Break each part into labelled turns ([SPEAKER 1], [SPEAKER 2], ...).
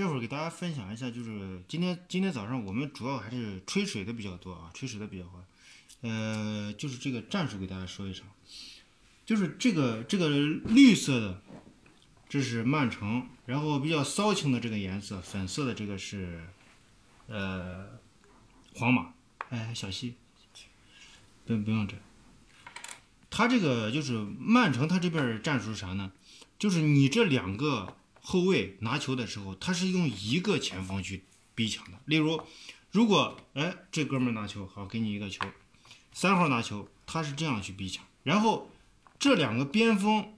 [SPEAKER 1] 这会儿给大家分享一下，就是今天今天早上我们主要还是吹水的比较多啊，吹水的比较多。呃，就是这个战术给大家说一声，就是这个这个绿色的，这是曼城，然后比较骚情的这个颜色，粉色的这个是呃皇马。哎，小西，不不用这。他这个就是曼城，他这边战术是啥呢？就是你这两个后卫拿球的时候，他是用一个前锋去逼抢的。例如，如果哎这哥们拿球，好给你一个球。三号拿球，他是这样去逼抢，然后这两个边锋，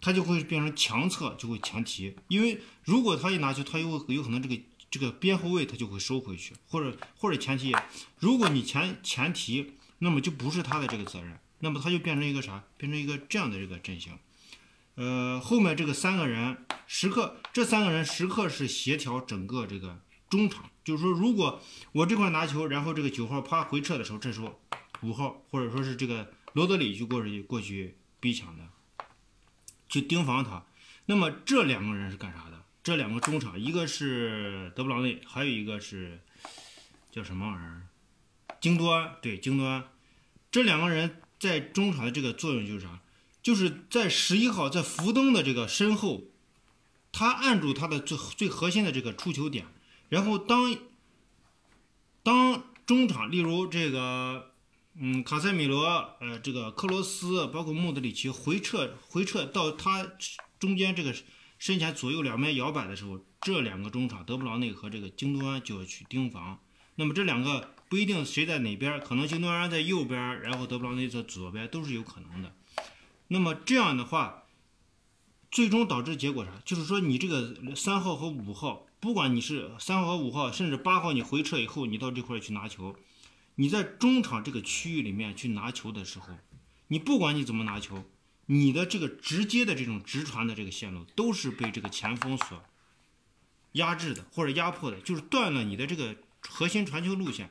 [SPEAKER 1] 他就会变成强侧，就会强提，因为如果他一拿球，他又有可能这个这个边后卫他就会收回去，或者或者前提，如果你前前提，那么就不是他的这个责任，那么他就变成一个啥？变成一个这样的这个阵型，呃，后面这个三个人时刻，这三个人时刻是协调整个这个中场，就是说，如果我这块拿球，然后这个九号啪回撤的时候，这时候。五号或者说是这个罗德里就过去过去逼抢的，去盯防他。那么这两个人是干啥的？这两个中场，一个是德布劳内，还有一个是叫什么玩意儿？京多安。对，京多安。这两个人在中场的这个作用就是啥？就是在十一号在福登的这个身后，他按住他的最最核心的这个出球点，然后当当中场，例如这个。嗯，卡塞米罗，呃，这个克罗斯，包括穆德里奇回撤回撤到他中间这个身前左右两边摇摆的时候，这两个中场德布劳内和这个京多安就要去盯防。那么这两个不一定谁在哪边，可能京多安在右边，然后德布劳内在左边，都是有可能的。那么这样的话，最终导致结果啥？就是说你这个三号和五号，不管你是三号和五号，甚至八号，你回撤以后，你到这块去拿球。你在中场这个区域里面去拿球的时候，你不管你怎么拿球，你的这个直接的这种直传的这个线路都是被这个前锋所压制的或者压迫的，就是断了你的这个核心传球路线。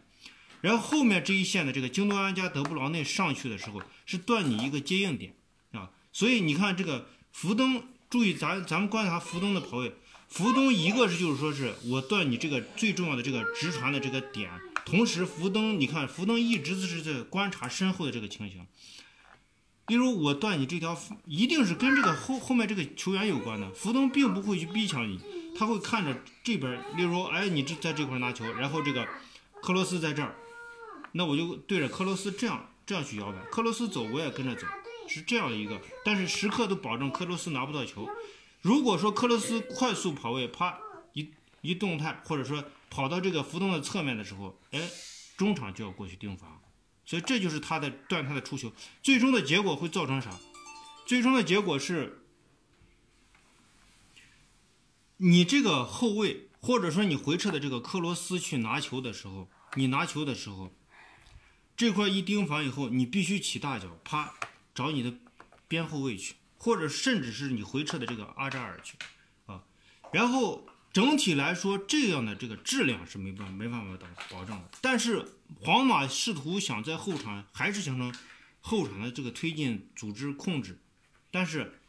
[SPEAKER 1] 然后后面这一线的这个京多安加德布劳内上去的时候，是断你一个接应点。所以你看这个福登，注意咱咱们观察福登的跑位，福登一个是就是说是我断你这个最重要的这个直传的这个点。同时，福登，你看，福登一直是在观察身后的这个情形。例如，我断你这条，一定是跟这个后后面这个球员有关的。福登并不会去逼抢你，他会看着这边。例如，哎，你这在这块拿球，然后这个克罗斯在这儿，那我就对着克罗斯这样这样去摇摆。克罗斯走，我也跟着走，是这样一个。但是时刻都保证克罗斯拿不到球。如果说克罗斯快速跑位，啪一一动态，或者说。跑到这个浮动的侧面的时候，哎，中场就要过去盯防，所以这就是他的断他的出球，最终的结果会造成啥？最终的结果是，你这个后卫或者说你回撤的这个克罗斯去拿球的时候，你拿球的时候，这块一盯防以后，你必须起大脚，啪找你的边后卫去，或者甚至是你回撤的这个阿扎尔去，啊，然后。整体来说，这样的这个质量是没办法没办法保保证的。但是皇马试图想在后场还是形成后场的这个推进、组织、控制，但是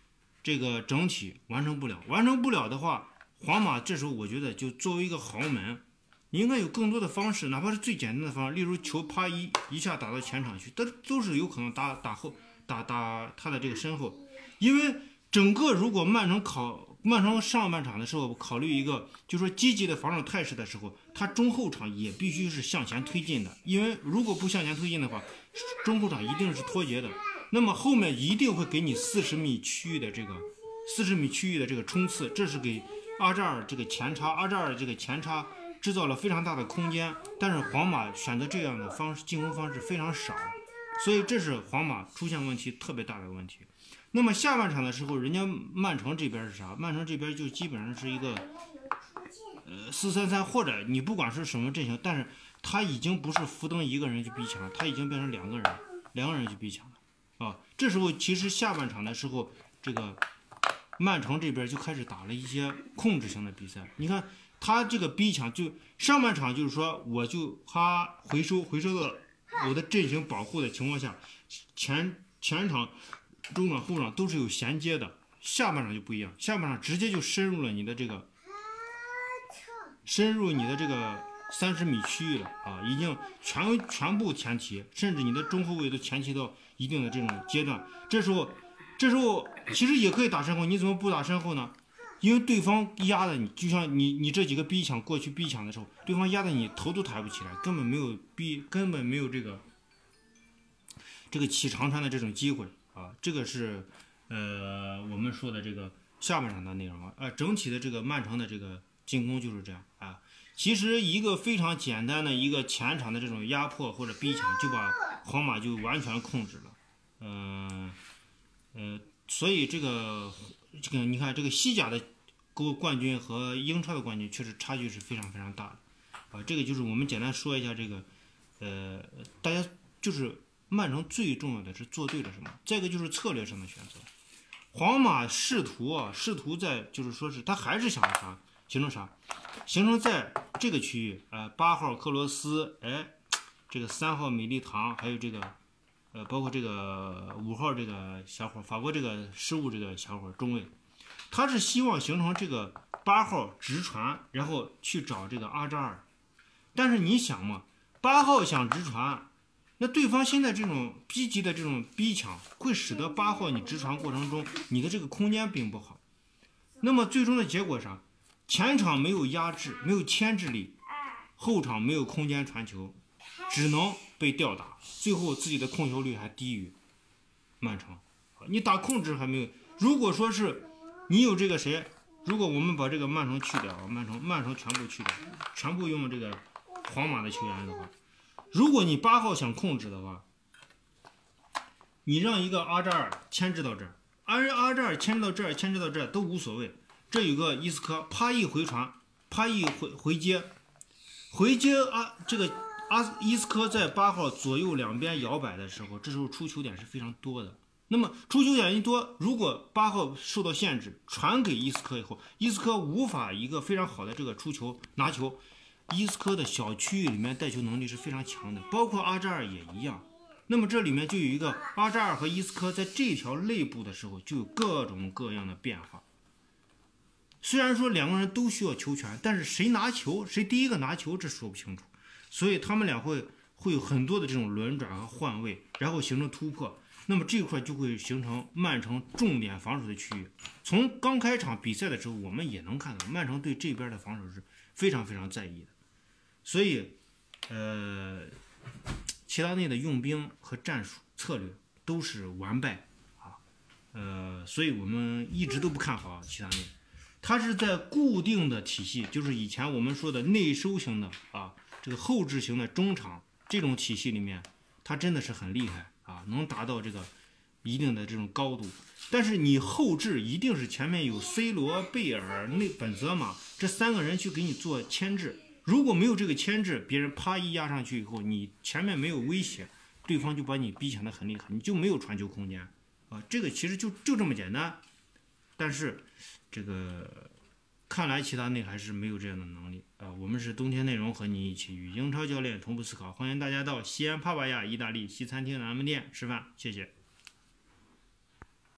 [SPEAKER 1] 这个整体完成不了。完成不了的话，皇马这时候我觉得就作为一个豪门，你应该有更多的方式，哪怕是最简单的方式，例如球啪一一下打到前场去，都都是有可能打打后打打他的这个身后，因为整个如果曼城考。曼城上半场的时候，考虑一个，就是说积极的防守态势的时候，他中后场也必须是向前推进的，因为如果不向前推进的话，中后场一定是脱节的。那么后面一定会给你四十米区域的这个四十米区域的这个冲刺，这是给阿扎尔这个前插，阿扎尔这个前插制造了非常大的空间。但是皇马选择这样的方式进攻方式非常少，所以这是皇马出现问题特别大的问题。那么下半场的时候，人家曼城这边是啥？曼城这边就基本上是一个，呃，四三三，或者你不管是什么阵型，但是他已经不是福登一个人去逼抢，他已经变成两个人，两个人去逼抢了啊。这时候其实下半场的时候，这个曼城这边就开始打了一些控制型的比赛。你看他这个逼抢，就上半场就是说，我就他回收回收到我的阵型保护的情况下，前前场。中场、后场都是有衔接的，下半场就不一样，下半场直接就深入了你的这个深入你的这个三十米区域了啊，已经全全部前提，甚至你的中后卫都前提到一定的这种阶段。这时候，这时候其实也可以打身后，你怎么不打身后呢？因为对方压的你，就像你你这几个逼抢过去逼抢的时候，对方压的你头都抬不起来，根本没有逼，根本没有这个这个起长传的这种机会啊。这个是呃我们说的这个下半场的内容啊。呃，整体的这个曼城的这个进攻就是这样啊。其实一个非常简单的一个前场的这种压迫或者逼抢，就把皇马就完全控制了。嗯呃，所以这个。这个你看，这个西甲的冠冠军和英超的冠军确实差距是非常非常大的，啊，这个就是我们简单说一下这个，呃，大家就是曼城最重要的是做对了什么，再一个就是策略上的选择。皇马试图啊，试图在就是说是他还是想啥，形成啥，形成在这个区域，呃，八号克罗斯，哎，这个三号米利唐，还有这个。呃，包括这个五号这个小伙，法国这个失误这个小伙中卫，他是希望形成这个八号直传，然后去找这个阿扎尔。但是你想嘛，八号想直传，那对方现在这种逼急的这种逼抢，会使得八号你直传过程中你的这个空间并不好。那么最终的结果上，前场没有压制，没有牵制力，后场没有空间传球，只能。被吊打，最后自己的控球率还低于曼城。你打控制还没有。如果说是你有这个谁，如果我们把这个曼城去掉啊，曼城曼城全部去掉，全部用这个皇马的球员的话，如果你八号想控制的话，你让一个阿扎尔牵制到这儿，阿阿扎尔牵制到这儿，牵制到这儿都无所谓。这有个伊斯科，啪一回传，啪一回回接，回接啊这个。阿伊斯科在八号左右两边摇摆的时候，这时候出球点是非常多的。那么出球点一多，如果八号受到限制，传给伊斯科以后，伊斯科无法一个非常好的这个出球拿球。伊斯科的小区域里面带球能力是非常强的，包括阿扎尔也一样。那么这里面就有一个阿扎尔和伊斯科在这条内部的时候，就有各种各样的变化。虽然说两个人都需要球权，但是谁拿球，谁第一个拿球，这说不清楚。所以他们俩会会有很多的这种轮转和换位，然后形成突破。那么这块就会形成曼城重点防守的区域。从刚开场比赛的时候，我们也能看到曼城对这边的防守是非常非常在意的。所以，呃，齐达内的用兵和战术策略都是完败啊。呃，所以我们一直都不看好齐达内。他是在固定的体系，就是以前我们说的内收型的啊。这个后置型的中场这种体系里面，他真的是很厉害啊，能达到这个一定的这种高度。但是你后置一定是前面有 C 罗、贝尔、内本泽马这三个人去给你做牵制。如果没有这个牵制，别人啪一压上去以后，你前面没有威胁，对方就把你逼抢的很厉害，你就没有传球空间啊。这个其实就就这么简单。但是这个。看来其他内还是没有这样的能力啊！我们是冬天内容和你一起与英超教练同步思考，欢迎大家到西安帕瓦亚意大利西餐厅南门店吃饭，谢谢。